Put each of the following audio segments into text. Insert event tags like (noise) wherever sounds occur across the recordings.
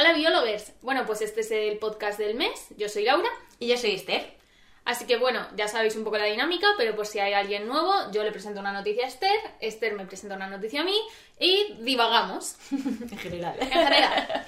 Hola biólogos. Bueno, pues este es el podcast del mes. Yo soy Laura. Y yo soy Esther. Así que bueno, ya sabéis un poco la dinámica, pero por si hay alguien nuevo, yo le presento una noticia a Esther, Esther me presenta una noticia a mí y divagamos. (laughs) En general. en general.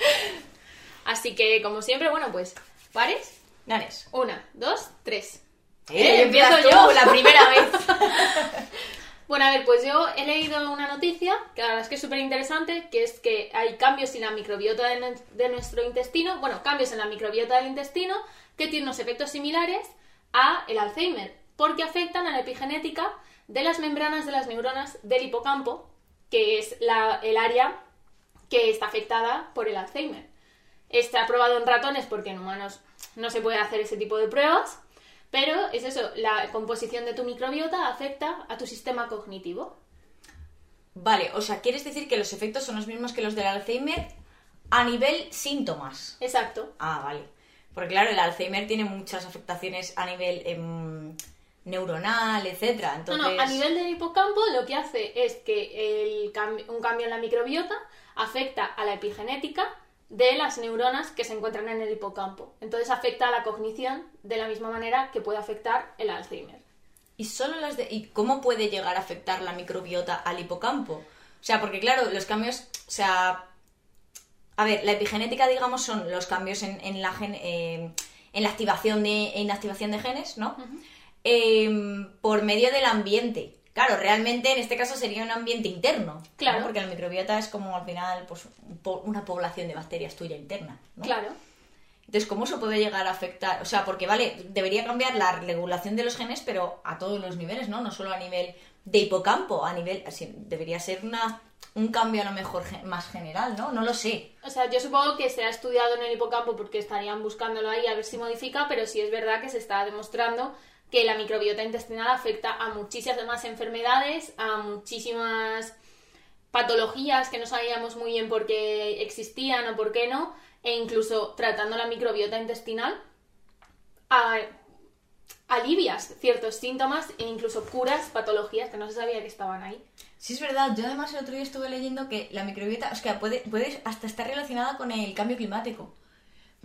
Así que, como siempre, bueno, pues, ¿pares? Ganes. Una, dos, tres. Eh, empiezo yo la primera vez. (laughs) Bueno, a ver, pues yo he leído una noticia, que la verdad es que es súper interesante, que es que hay cambios en la microbiota de, nu- de nuestro intestino, bueno, cambios en la microbiota del intestino que tienen unos efectos similares a el Alzheimer, porque afectan a la epigenética de las membranas de las neuronas del hipocampo, que es el área que está afectada por el Alzheimer. Está probado en ratones porque en humanos no se puede hacer ese tipo de pruebas, pero es eso, la composición de tu microbiota afecta a tu sistema cognitivo. Vale, o sea, ¿quieres decir que los efectos son los mismos que los del Alzheimer a nivel síntomas? Exacto. Ah, vale. Porque claro, el Alzheimer tiene muchas afectaciones a nivel em, neuronal, etcétera. No, no, a nivel del hipocampo lo que hace es que el cam- un cambio en la microbiota afecta a la epigenética de las neuronas que se encuentran en el hipocampo. Entonces afecta a la cognición de la misma manera que puede afectar el Alzheimer. ¿Y solo las de... ¿Y cómo puede llegar a afectar la microbiota al hipocampo? O sea, porque claro, los cambios, o sea... A ver, la epigenética, digamos, son los cambios en, en la gen- eh, en la activación de, en la activación de genes, ¿no? Eh, por medio del ambiente. Claro, realmente en este caso sería un ambiente interno. ¿no? Claro. Porque la microbiota es como al final pues, una población de bacterias tuya interna. ¿no? Claro. Entonces, ¿cómo se puede llegar a afectar? O sea, porque, vale, debería cambiar la regulación de los genes, pero a todos los niveles, ¿no? No solo a nivel de hipocampo, a nivel... así, debería ser una, un cambio a lo mejor más general, ¿no? No lo sé. O sea, yo supongo que se ha estudiado en el hipocampo porque estarían buscándolo ahí a ver si modifica, pero sí es verdad que se está demostrando que la microbiota intestinal afecta a muchísimas más enfermedades, a muchísimas patologías que no sabíamos muy bien por qué existían o por qué no, e incluso tratando la microbiota intestinal a- alivias ciertos síntomas e incluso curas patologías que no se sabía que estaban ahí. Sí, es verdad. Yo además el otro día estuve leyendo que la microbiota, o sea, puede, puede hasta estar relacionada con el cambio climático.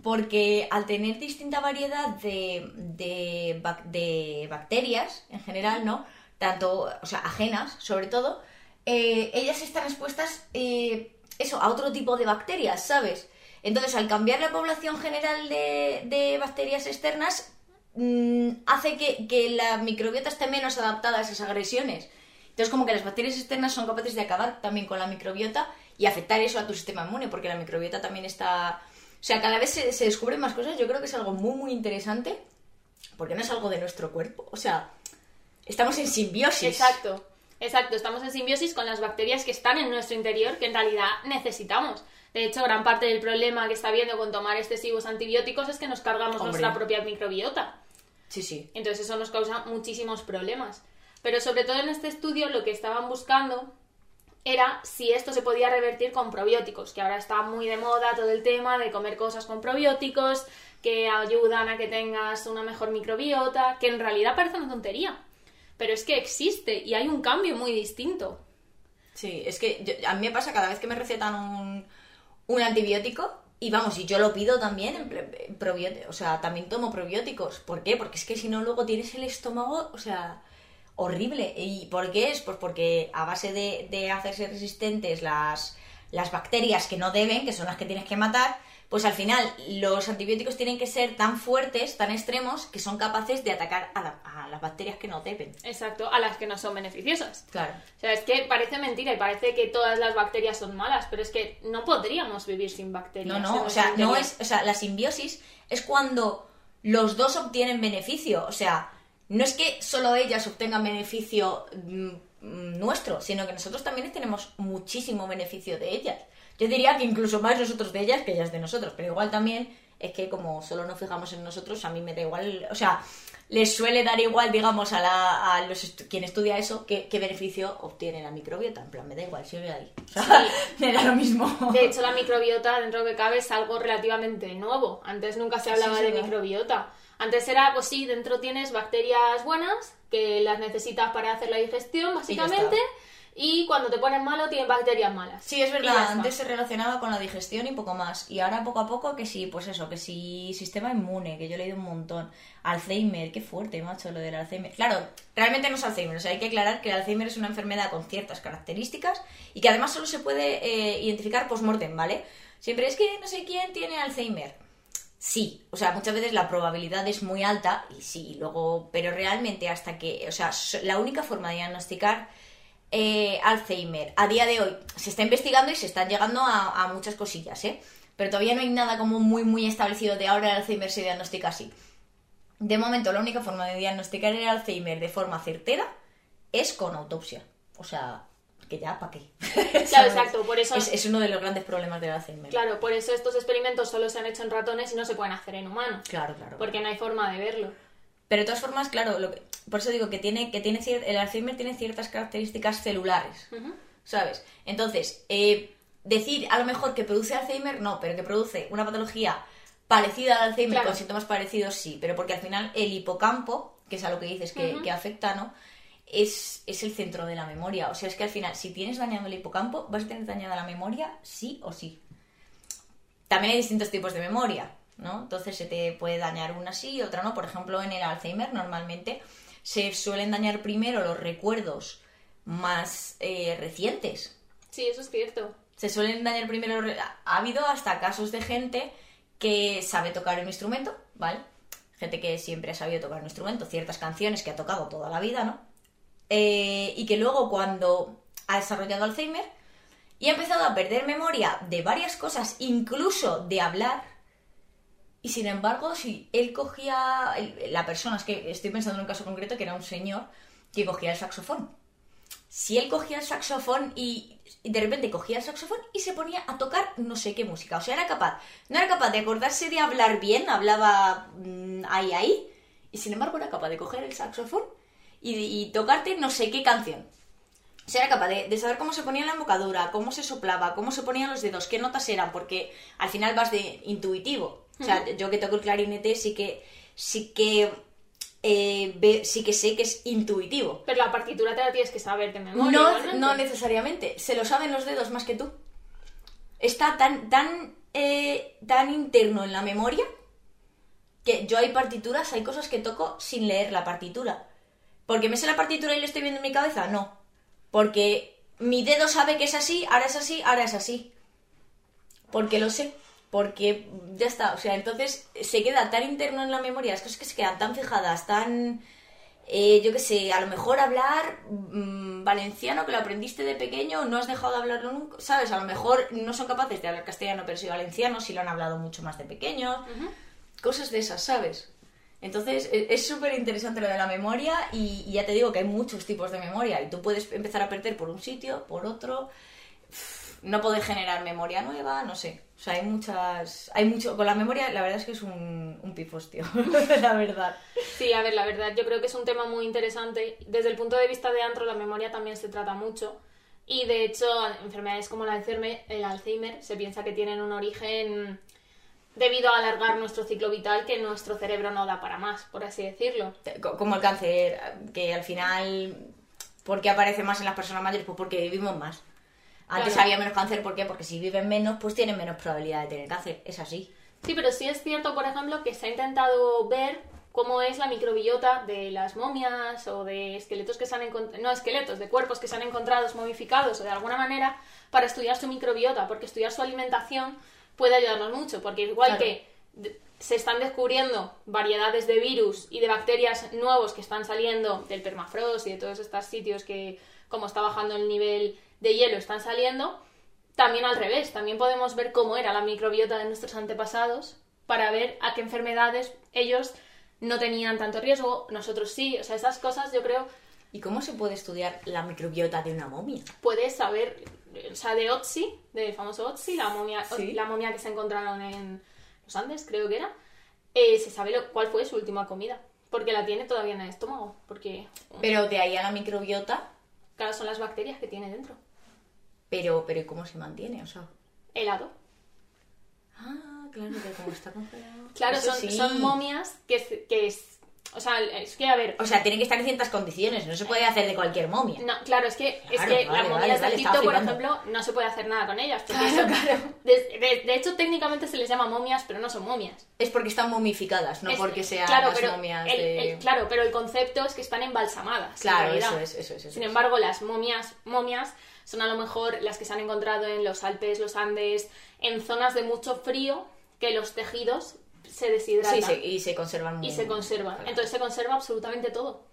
Porque al tener distinta variedad de, de, de bacterias en general, ¿no? Tanto, o sea, ajenas, sobre todo, eh, ellas están expuestas, eh, eso, a otro tipo de bacterias, ¿sabes? Entonces, al cambiar la población general de, de bacterias externas, mm, hace que, que la microbiota esté menos adaptada a esas agresiones. Entonces, como que las bacterias externas son capaces de acabar también con la microbiota y afectar eso a tu sistema inmune, porque la microbiota también está... O sea, cada vez se, se descubren más cosas. Yo creo que es algo muy, muy interesante, porque no es algo de nuestro cuerpo. O sea, estamos en simbiosis. Exacto, exacto. Estamos en simbiosis con las bacterias que están en nuestro interior, que en realidad necesitamos. De hecho, gran parte del problema que está habiendo con tomar excesivos antibióticos es que nos cargamos Hombre. nuestra propia microbiota. Sí, sí. Entonces eso nos causa muchísimos problemas. Pero sobre todo en este estudio lo que estaban buscando era si esto se podía revertir con probióticos, que ahora está muy de moda todo el tema de comer cosas con probióticos, que ayudan a que tengas una mejor microbiota, que en realidad parece una tontería. Pero es que existe y hay un cambio muy distinto. Sí, es que yo- a mí me pasa cada vez que me recetan un, un antibiótico, y vamos, y yo lo pido también, en o sea, también tomo probióticos. ¿Por qué? Porque es que si no luego tienes el estómago, o sea, horrible. ¿Y por qué es? Pues porque a base de, de hacerse resistentes las, las bacterias que no deben, que son las que tienes que matar, pues al final los antibióticos tienen que ser tan fuertes, tan extremos, que son capaces de atacar a, la- a las bacterias que no deben. Exacto, a las que no son beneficiosas. Claro. O sea, es que parece mentira y parece que todas las bacterias son malas, pero es que no podríamos vivir sin bacterias. No, no, o sea, no es, o sea, la simbiosis es cuando los dos obtienen beneficio, o sea, no es que solo ellas obtengan beneficio mm, nuestro, sino que nosotros también tenemos muchísimo beneficio de ellas. Yo diría que incluso más nosotros de ellas que ellas de nosotros, pero igual también es que como solo nos fijamos en nosotros, a mí me da igual, o sea, les suele dar igual, digamos, a, la, a los estu- quien estudia eso, qué, qué beneficio obtiene la microbiota. En plan, me da igual, sigue ahí. O sea, (laughs) me da lo mismo. De hecho, la microbiota, dentro de lo que cabe, es algo relativamente nuevo. Antes nunca se hablaba Sí, de microbiota. Antes era, pues sí, dentro tienes bacterias buenas, que las necesitas para hacer la digestión, básicamente, y cuando te pones malo tienen bacterias malas. Sí, es verdad, antes se relacionaba con la digestión y poco más. Y ahora poco a poco que sí, pues eso, que sí, sistema inmune, que yo he leído un montón. Alzheimer, qué fuerte, macho, lo del Alzheimer. Claro, realmente no es Alzheimer, o sea, hay que aclarar que el Alzheimer es una enfermedad con ciertas características y que además solo se puede eh, identificar post-mortem, ¿vale? Siempre es que no sé quién tiene Alzheimer. Sí, o sea, muchas veces la probabilidad es muy alta y sí, luego, pero realmente hasta que, o sea, la única forma de diagnosticar eh, Alzheimer a día de hoy se está investigando y se están llegando a, a muchas cosillas, ¿eh? Pero todavía no hay nada como muy, muy establecido de ahora el Alzheimer se diagnostica así. De momento, la única forma de diagnosticar el Alzheimer de forma certera es con autopsia. O sea, que ya, ¿para qué? (laughs) (laughs) Claro, exacto, por eso... Es, es uno de los grandes problemas del Alzheimer. Claro, por eso estos experimentos solo se han hecho en ratones y no se pueden hacer en humanos. claro. claro. Porque no hay forma de verlo. Pero de todas formas, claro, lo que- por eso digo que tiene, que tiene el Alzheimer tiene ciertas características celulares. ¿sabes? Entonces, eh, decir a lo mejor que produce Alzheimer, no, pero que produce una patología parecida al Alzheimer Claro. con síntomas parecidos, sí, pero porque al final el hipocampo, que es a lo que dices que afecta, ¿no? Es, es el centro de la memoria. O sea, es que al final, si tienes dañado el hipocampo, vas a tener dañada la memoria, sí o sí. También hay distintos tipos de memoria, ¿no? Entonces se te puede dañar una sí y otra no. Por ejemplo, en el Alzheimer normalmente se suelen dañar primero los recuerdos más eh, recientes. Sí, eso es cierto. Se suelen dañar primero... Ha habido hasta casos de gente que sabe tocar un instrumento, ¿vale? Gente que siempre ha sabido tocar un instrumento, ciertas canciones que ha tocado toda la vida, ¿no? Eh, y que luego cuando ha desarrollado Alzheimer y ha empezado a perder memoria de varias cosas, incluso de hablar, y sin embargo, si él cogía, la persona, es que estoy pensando en un caso concreto que era un señor que cogía el saxofón. Si él cogía el saxofón y, de repente cogía el saxofón y se ponía a tocar no sé qué música, o sea, era capaz, no era capaz de acordarse de hablar bien, hablaba mm, ahí, ahí, y sin embargo era capaz de coger el saxofón y, y tocarte no sé qué canción. O sea, era capaz de, de saber cómo se ponía la embocadura, cómo se soplaba, cómo se ponían los dedos, qué notas eran, porque al final vas de intuitivo. O sea, yo que toco el clarinete sí que sí que eh, ve- sí que sé que es intuitivo. Pero la partitura te la tienes que saber de memoria. No, no necesariamente. Se lo saben los dedos más que tú. Está tan, tan, eh, tan interno en la memoria que yo hay partituras, hay cosas que toco sin leer la partitura. ¿Porque me sé la partitura y lo estoy viendo en mi cabeza? No. Porque mi dedo sabe que es así, ahora es así, ahora es así. Porque lo sé. Porque ya está. O sea, entonces se queda tan interno en la memoria, las cosas que se quedan tan fijadas, tan eh, yo qué sé, a lo mejor hablar mm, valenciano que lo aprendiste de pequeño, no has dejado de hablarlo nunca, ¿sabes? A lo mejor no son capaces de hablar castellano, pero sí valenciano, si lo han hablado mucho más de pequeños, cosas de esas, ¿sabes? Entonces e- es súper interesante lo de la memoria y, ya te digo que hay muchos tipos de memoria y tú puedes empezar a perder por un sitio, por otro, no poder generar memoria nueva, no sé. O sea, hay muchas... Hay mucho... Con la memoria, la verdad es que es un, un (laughs) la verdad. Sí, a ver, la verdad, yo creo que es un tema muy interesante. Desde el punto de vista de antro, la memoria también se trata mucho. Y de hecho, enfermedades como el Alzheimer, el Alzheimer se piensa que tienen un origen debido a alargar nuestro ciclo vital que nuestro cerebro no da para más, por así decirlo. Co- como el cáncer, que al final, ¿por qué aparece más en las personas mayores? Pues porque vivimos más. Antes Claro. había menos cáncer, ¿por qué? Porque si viven menos, pues tienen menos probabilidad de tener cáncer. Es así. Sí, pero sí es cierto, por ejemplo, que se ha intentado ver cómo es la microbiota de las momias o de esqueletos que se han encontrado, no esqueletos, de cuerpos que se han encontrado momificados o de alguna manera para estudiar su microbiota, porque estudiar su alimentación puede ayudarnos mucho, porque igual Claro. que se están descubriendo variedades de virus y de bacterias nuevos que están saliendo del permafrost y de todos estos sitios que, como está bajando el nivel de hielo, están saliendo, también al revés, también podemos ver cómo era la microbiota de nuestros antepasados para ver a qué enfermedades ellos no tenían tanto riesgo, nosotros sí, o sea, esas cosas yo creo ¿Y cómo se puede estudiar la microbiota de una momia? puedes saber, o sea, de Otzi, del famoso Otzi, la momia, Sí. la momia que se encontraron en los Andes, creo que era, eh, se sabe lo- cuál fue su última comida, porque la tiene todavía en el estómago, porque Pero de ahí a la microbiota, claro, son las bacterias que tiene dentro. pero, pero ¿y ¿cómo se mantiene? O sea... Helado. Ah, claro, que como está congelado. Claro, son, sí. son momias que, que O sea, es que, a ver... O sea, tiene que estar en ciertas condiciones, no se puede hacer de cualquier momia. No, claro, es que, es que vale, las momias vale, de Egipto, por ejemplo, no se puede hacer nada con ellas. Claro, son- claro. De, de- de hecho, técnicamente se les llama momias, pero no son momias. Es porque están momificadas, no Es- porque sean claro, las pero momias el- de... el- claro, pero el concepto es que están embalsamadas. Claro, eso es, eso es. eso Sin es. embargo, las momias, momias son a lo mejor las que se han encontrado en los Alpes, los Andes, en zonas de mucho frío, que los tejidos se deshidratan Sí, sí, y se conservan muy y se conservan. Claro. Entonces se conserva absolutamente todo.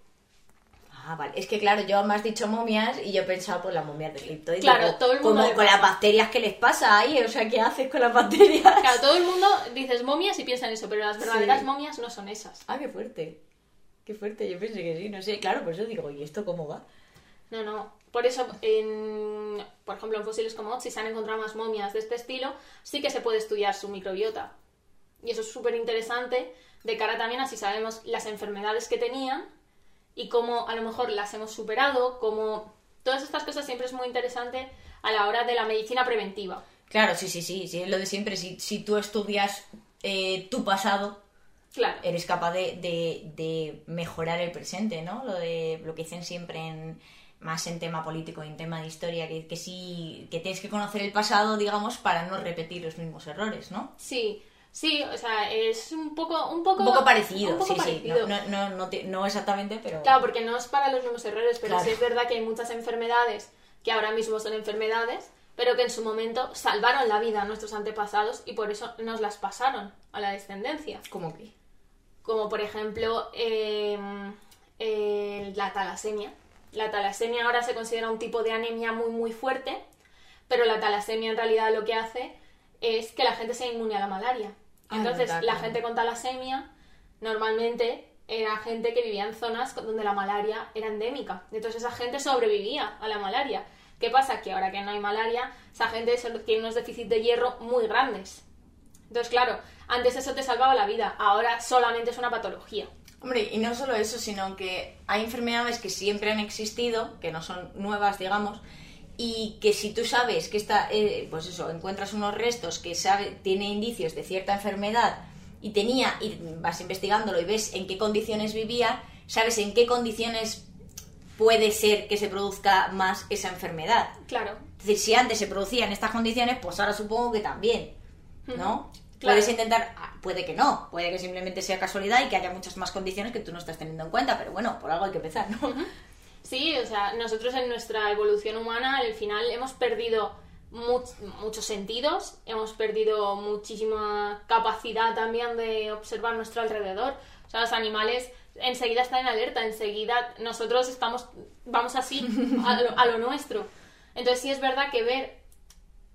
Ah, vale. Es que claro, yo me has dicho momias y yo he pensado por las momias de Egipto. Y Claro, digo, todo el mundo Como con las bacterias que les pasa ahí, o sea, ¿qué haces con las bacterias? Claro, todo el mundo dices momias y piensa en eso, pero las verdaderas Sí. momias no son esas. Ah, qué fuerte. Qué fuerte, yo pensé que sí, no sé. Claro, por eso digo, ¿y esto cómo va? No, no. Por eso, en, por ejemplo, en fósiles como Otzi se han encontrado más momias de este estilo, sí que se puede estudiar su microbiota. Y eso es súper interesante de cara también a si sabemos las enfermedades que tenían y cómo a lo mejor las hemos superado, cómo... Todas estas cosas siempre es muy interesante a la hora de la medicina preventiva. Claro, sí, sí, sí, sí, es lo de siempre. Si, si tú estudias eh, tu pasado, Claro. eres capaz de, de- de mejorar el presente, ¿no? Lo de lo que dicen siempre en más en tema político y en tema de historia, que, que sí, que tienes que conocer el pasado, digamos, para no repetir los mismos errores, ¿no? Sí, sí, o sea, es un poco... Un poco, Un poco parecido, un poco sí, sí. parecido. No, no, no, no, te- no exactamente, pero... Claro, porque no es para los mismos errores, pero Claro. sí es verdad que hay muchas enfermedades que ahora mismo son enfermedades, pero que en su momento salvaron la vida a nuestros antepasados y por eso nos las pasaron a la descendencia. ¿Cómo que? Como por ejemplo eh, eh, la talasemia. La talasemia ahora se considera un tipo de anemia muy muy fuerte, pero la talasemia en realidad lo que hace es que la gente sea inmune a la malaria. Ah, Entonces, la gente con talasemia normalmente era gente que vivía en zonas donde la malaria era endémica. Entonces, esa gente sobrevivía a la malaria. ¿Qué pasa? Que ahora que no hay malaria, esa gente tiene unos déficits de hierro muy grandes. Entonces, claro, antes eso te salvaba la vida, ahora solamente es una patología. Hombre, y no solo eso, sino que hay enfermedades que siempre han existido, que no son nuevas, digamos, y que si tú sabes que está, eh, pues eso, encuentras unos restos que sabe, tiene indicios de cierta enfermedad y tenía, y vas investigándolo y ves en qué condiciones vivía, sabes en qué condiciones puede ser que se produzca más esa enfermedad. Claro, Es decir, si antes se producía en estas condiciones, pues ahora supongo que también, ¿no? Claro. Puedes intentar, ah, puede que no, puede que simplemente sea casualidad y que haya muchas más condiciones que tú no estás teniendo en cuenta, pero bueno, por algo hay que empezar, ¿no? Sí, o sea, nosotros en nuestra evolución humana al final hemos perdido much- muchos sentidos, hemos perdido muchísima capacidad también de observar nuestro alrededor. O sea, los animales enseguida están en alerta, enseguida nosotros estamos, vamos así a lo, a lo nuestro. Entonces sí es verdad que ver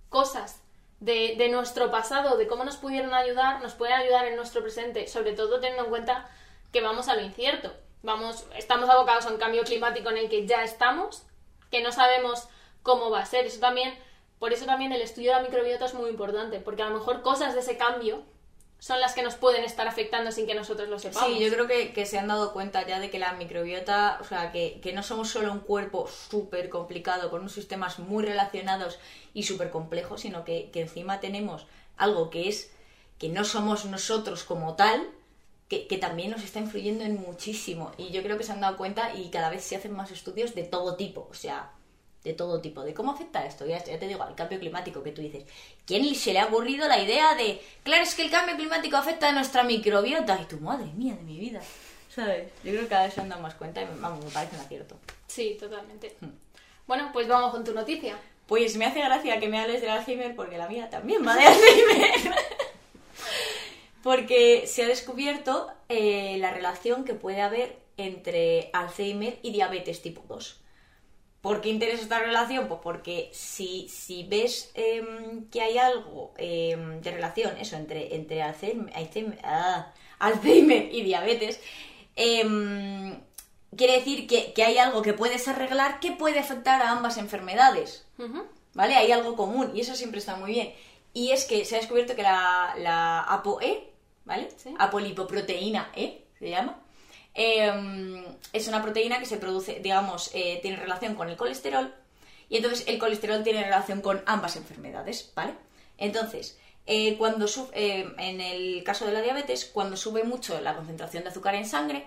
cosas de, de nuestro pasado, de cómo nos pudieron ayudar, nos pueden ayudar en nuestro presente, sobre todo teniendo en cuenta que vamos a lo incierto. Vamos, estamos abocados a un cambio climático en el que ya estamos, que no sabemos cómo va a ser. Eso también, por eso también el estudio de la microbiota es muy importante, porque a lo mejor cosas de ese cambio son las que nos pueden estar afectando sin que nosotros lo sepamos. Sí, yo creo que, que se han dado cuenta ya de que la microbiota, o sea, que, que no somos solo un cuerpo súper complicado, con unos sistemas muy relacionados y súper complejos, sino que, que encima tenemos algo que es que no somos nosotros como tal, que, que también nos está influyendo en muchísimo. Y yo creo que se han dado cuenta y cada vez se hacen más estudios de todo tipo, o sea, de todo tipo, de cómo afecta esto. Ya, ya te digo, al cambio climático que tú dices. ¿Quién se le ha ocurrido la idea de, claro, es que el cambio climático afecta a nuestra microbiota? Y tu madre mía de mi vida, ¿sabes? Yo creo que cada vez se han dado más cuenta y vamos, me parece un acierto. Sí, totalmente. Bueno, pues vamos con tu noticia. Pues me hace gracia que me hables del Alzheimer porque la mía también va de Alzheimer. (laughs) porque se ha descubierto eh, la relación que puede haber entre Alzheimer y diabetes tipo 2. ¿Por qué interesa esta relación? Pues porque si, si ves em, que hay algo em, de relación, eso, entre, entre Alzheimer, Alzheimer- ah, Alzheimer y diabetes, em, quiere decir que, que hay algo que puedes arreglar que puede afectar a ambas enfermedades. ¿Vale? Hay algo común y eso siempre está muy bien. Y es que se ha descubierto que la, la ApoE, ¿vale? Sí. Apolipoproteína E, se llama. eh, es una proteína que se produce, digamos, eh, tiene relación con el colesterol y entonces el colesterol tiene relación con ambas enfermedades, ¿vale? Entonces, eh, cuando sub- eh, en el caso de la diabetes, cuando sube mucho la concentración de azúcar en sangre,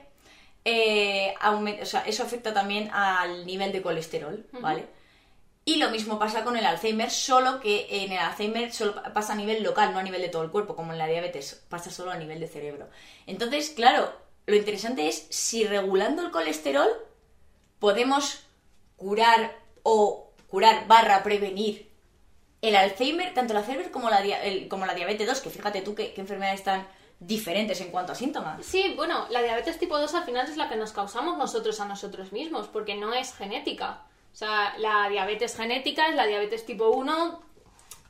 aume- o sea, eso afecta también al nivel de colesterol, ¿vale? Y lo mismo pasa con el Alzheimer, solo que en el Alzheimer solo pa- pasa a nivel local, no a nivel de todo el cuerpo, como en la diabetes, pasa solo a nivel de cerebro. Entonces, claro, lo interesante es si regulando el colesterol podemos curar o curar barra prevenir el Alzheimer, tanto el Alzheimer como la, como la diabetes 2, que fíjate tú qué, qué enfermedades tan diferentes en cuanto a síntomas. Sí, bueno, la diabetes tipo 2 al final es la que nos causamos nosotros a nosotros mismos, porque no es genética. O sea, la diabetes genética es la diabetes tipo 1,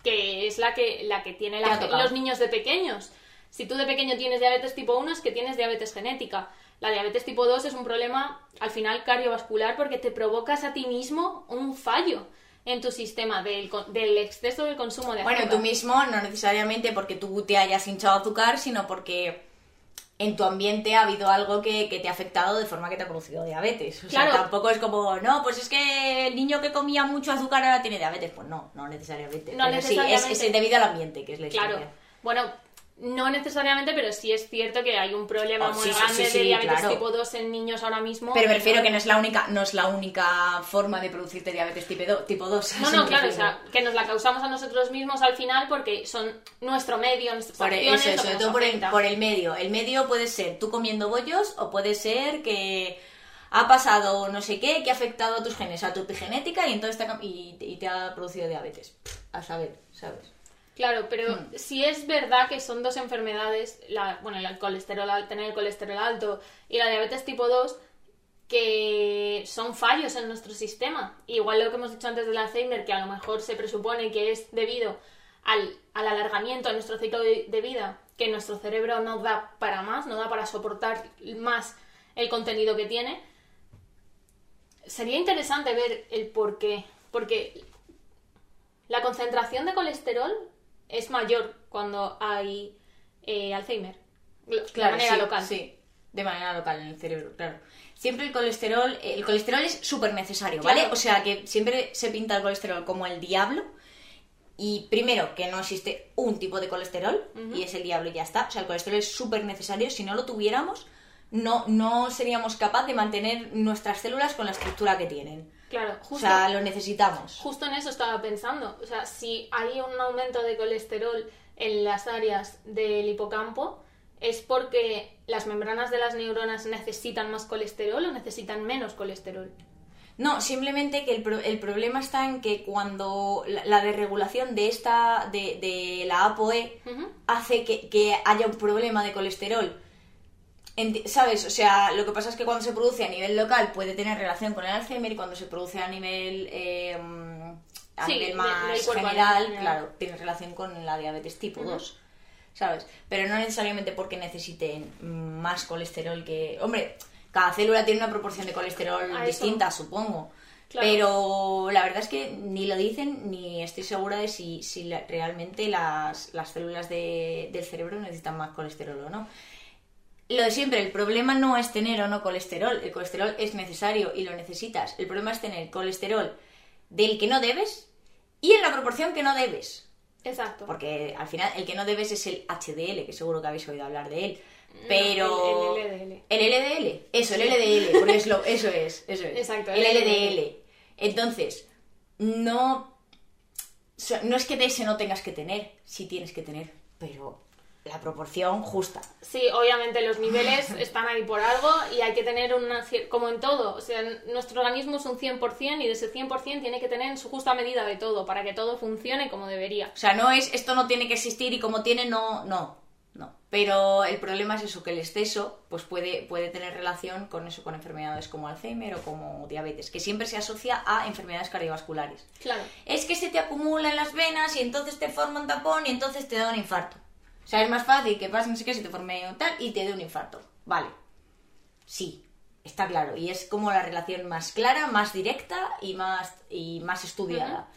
que es la que, la que tiene Te ha la- tocado. los niños de pequeños. Si tú de pequeño tienes diabetes tipo 1 es que tienes diabetes genética. La diabetes tipo 2 es un problema al final cardiovascular porque te provocas a ti mismo un fallo en tu sistema del, del exceso del consumo de azúcar. Bueno, tú mismo, no necesariamente porque tú te hayas hinchado azúcar, sino porque en tu ambiente ha habido algo que, que te ha afectado de forma que te ha producido diabetes. O sea, Claro. tampoco es como, no, pues es que el niño que comía mucho azúcar ahora tiene diabetes. Pues no, no necesariamente. No Pero necesariamente. Sí, es, es debido al ambiente, que es la Claro. historia. Bueno, no necesariamente, pero sí es cierto que hay un problema Oh, muy sí, grande sí, sí, de diabetes claro. tipo 2 en niños ahora mismo. Pero me refiero que no es la única, no es la única forma de producirte diabetes tipo, do- tipo 2. No, no, claro, o sea, que nos la causamos a nosotros mismos al final porque son nuestro medio, nuestras Por acciones, eso, sobre todo por el, afecta. por el medio. El medio puede ser tú comiendo bollos o puede ser que ha pasado no sé qué que ha afectado a tus genes, a tu epigenética y entonces te ha, y, y te ha producido diabetes. A saber, ¿sabes? Claro, pero Hmm. si es verdad que son dos enfermedades, la, bueno, el colesterol, tener el colesterol alto y la diabetes tipo 2, que son fallos en nuestro sistema. Igual lo que hemos dicho antes del Alzheimer, que a lo mejor se presupone que es debido al, al alargamiento de nuestro ciclo de, de vida, que nuestro cerebro no da para más, no da para soportar más el contenido que tiene. Sería interesante ver el por qué, porque la concentración de colesterol es mayor cuando hay eh, Alzheimer. De manera sí, local. Sí, de manera local en el cerebro, claro. Siempre el colesterol, el colesterol es súper necesario, Claro. ¿vale? O sea que siempre se pinta el colesterol como el diablo. Y primero, que no existe un tipo de colesterol, y es el diablo y ya está. O sea, el colesterol es súper necesario. Si no lo tuviéramos, no, no seríamos capaces de mantener nuestras células con la estructura que tienen. Claro, O justo, sea, lo necesitamos. justo en eso estaba pensando. O sea, si hay un aumento de colesterol en las áreas del hipocampo, ¿es porque las membranas de las neuronas necesitan más colesterol o necesitan menos colesterol? No, simplemente que el, pro- el problema está en que cuando la, la desregulación de esta, de, de la ApoE, hace que, que haya un problema de colesterol. ¿Sabes? O sea, lo que pasa es que cuando se produce a nivel local puede tener relación con el Alzheimer y cuando se produce a nivel, eh, a Sí, nivel más general, general. claro, tiene relación con la diabetes tipo 2. ¿Sabes? Pero no necesariamente porque necesiten más colesterol que... Hombre, cada célula tiene una proporción de colesterol A eso. distinta, supongo. Claro. Pero la verdad es que ni lo dicen ni estoy segura de si, si la- realmente las, las células de- del cerebro necesitan más colesterol o no. Lo de siempre, el problema no es tener o no colesterol. El colesterol es necesario y lo necesitas. El problema es tener colesterol del que no debes y en la proporción que no debes. Exacto. Porque al final el que no debes es el HDL, que seguro que habéis oído hablar de él. Pero. el- el LDL. El LDL. Eso, el LDL. Porque es lo, eso es, eso es. Exacto, El el LDL. Entonces, no. No es que de ese no tengas que tener, sí tienes que tener, pero la proporción justa. Sí, obviamente los niveles (laughs) están ahí por algo y hay que tener una... como en todo, o sea, nuestro organismo es un 100% y de ese 100% tiene que tener su justa medida de todo para que todo funcione como debería. O sea, no es esto no tiene que existir y como tiene, no, no, no. Pero el problema es eso, que el exceso pues puede, puede tener relación con eso, con enfermedades como Alzheimer o como diabetes, que siempre se asocia a enfermedades cardiovasculares. Claro. Es que se te acumula en las venas y entonces te forma un tapón y entonces te da un infarto. O sea, es más fácil que pase no sé qué, se te forme un tal y te dé un infarto. Vale. Sí, está claro. Y es como la relación más clara, más directa y más, y más estudiada.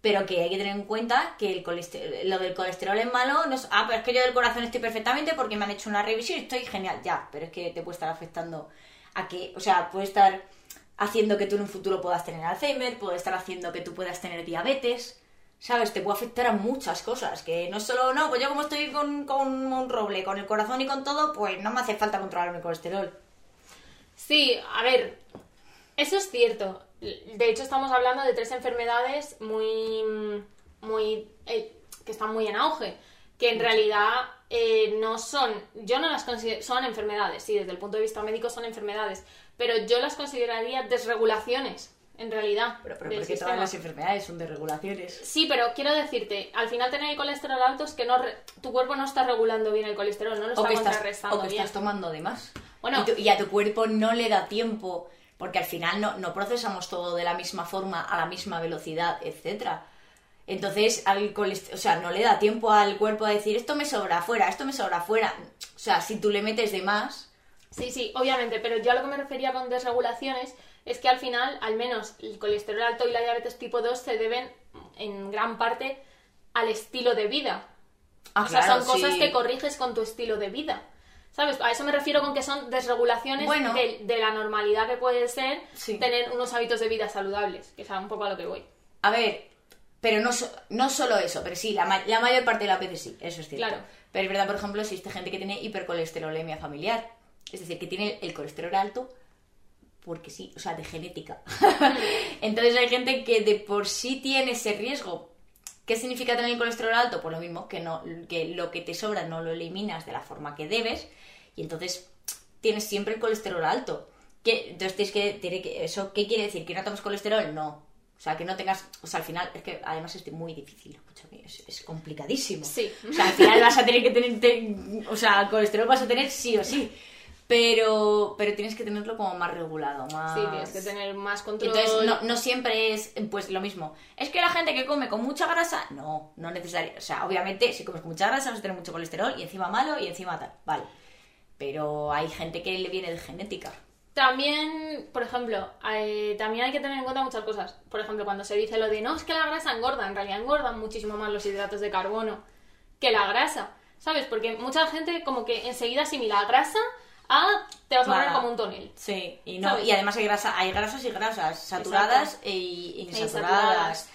Pero que hay que tener en cuenta que el lo del colesterol es malo. No es, ah, pero es que yo del corazón estoy perfectamente porque me han hecho una revisión y estoy genial. Ya, pero es que te puede estar afectando a que, o sea, puede estar haciendo que tú en un futuro puedas tener Alzheimer, puede estar haciendo que tú puedas tener diabetes. ¿Sabes? Te puede afectar a muchas cosas. Que no es solo, no, pues yo como estoy con, con un roble, con el corazón y con todo, pues no me hace falta controlar mi colesterol. Sí, a ver, eso es cierto. De hecho, estamos hablando de tres enfermedades muy. muy. eh, que están muy en auge. Que en realidad eh, no son. Yo no las considero. Son enfermedades, sí, desde el punto de vista médico son enfermedades. Pero yo las consideraría desregulaciones, en realidad. Pero, pero del porque sistema. todas las enfermedades son de regulaciones. Sí, pero quiero decirte, al final tener el colesterol alto es que no re- tu cuerpo no está regulando bien el colesterol, no lo está O que, estás, o que bien. estás tomando de más. Bueno. y, tu- y a tu cuerpo no le da tiempo, porque al final no, no procesamos todo de la misma forma, a la misma velocidad, etcétera. Entonces, al o sea, no le da tiempo al cuerpo a decir esto me sobra fuera, esto me sobra fuera. O sea, si tú le metes de más, Sí, sí, obviamente, pero yo a lo que me refería con desregulaciones es que al final, al menos, el colesterol alto y la diabetes tipo 2 se deben en gran parte al estilo de vida. Ah, o sea, claro, son cosas sí. que corriges con tu estilo de vida. ¿Sabes? A eso me refiero con que son desregulaciones Bueno. de, de la normalidad que puede ser Sí. tener unos hábitos de vida saludables, que es un poco a lo que voy. A ver, pero no, no solo eso, pero sí, la, ma- la mayor parte de las veces sí, eso es cierto. Claro. Pero es verdad, por ejemplo, existe gente que tiene hipercolesterolemia familiar, es decir, que tiene el colesterol alto porque sí, o sea, de genética. (laughs) Entonces hay gente que de por sí tiene ese riesgo. ¿Qué significa el colesterol alto? Pues lo mismo, que, no, que lo que te sobra no lo eliminas de la forma que debes y entonces tienes siempre el colesterol alto. ¿Qué? Entonces tienes que, tiene que... ¿Eso qué quiere decir? ¿Que no tomes colesterol? No. O sea, que no tengas... O sea, al final, es que además es muy difícil, es, es complicadísimo. Sí. O sea, al final vas a tener que tener... te- o sea, colesterol vas a tener sí o sí. Pero, pero tienes que tenerlo como más regulado, más... Sí, tienes que tener más control. Entonces, no, no siempre es pues lo mismo. Es que la gente que come con mucha grasa, no, no necesario. O sea, obviamente, si comes con mucha grasa vas a tener mucho colesterol y encima malo y encima tal, vale. Pero hay gente que le viene de genética. También, por ejemplo, también hay que tener en cuenta muchas cosas. Por ejemplo, cuando se dice lo de no, es que la grasa engorda, en realidad engordan muchísimo más los hidratos de carbono que la grasa. ¿Sabes? Porque mucha gente como que enseguida asimila grasa a te vas a poner como un tonel. Sí, y no, ¿Sabes? y además hay grasa, hay grasas y grasas, saturadas e insaturadas. insaturadas.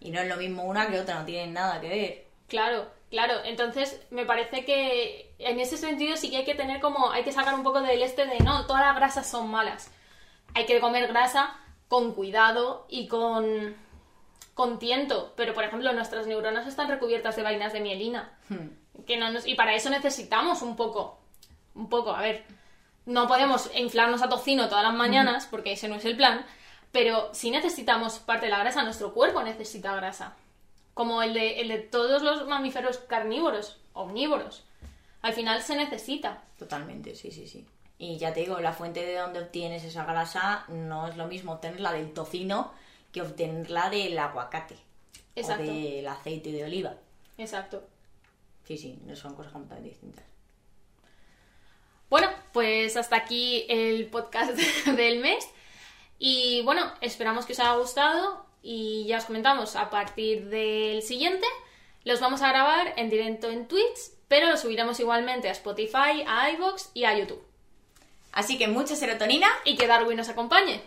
Y no es lo mismo una que otra, no tienen nada que ver. Claro, claro. Entonces, me parece que en ese sentido sí que hay que tener como, hay que sacar un poco del este de no, todas las grasas son malas. Hay que comer grasa con cuidado y con, con tiento. Pero, por ejemplo, nuestras neuronas están recubiertas de vainas de mielina. Que no nos- y para eso necesitamos un poco. Un poco, a ver. No podemos inflarnos a tocino todas las mañanas, porque ese no es el plan. Pero sí necesitamos parte de la grasa. Nuestro cuerpo necesita grasa como el de, el de todos los mamíferos carnívoros, omnívoros. Al final se necesita. Totalmente, sí, sí, sí. Y ya te digo, la fuente de donde obtienes esa grasa no es lo mismo obtenerla del tocino que obtenerla del aguacate. Exacto. O del aceite de oliva. Exacto. Sí, sí, son cosas completamente distintas. Bueno, pues hasta aquí el podcast (laughs) del mes. Y bueno, esperamos que os haya gustado y ya os comentamos, a partir del siguiente los vamos a grabar en directo en Twitch, pero los subiremos igualmente a Spotify, a iVoox y a YouTube. Así que mucha serotonina Y que Darwin nos acompañe.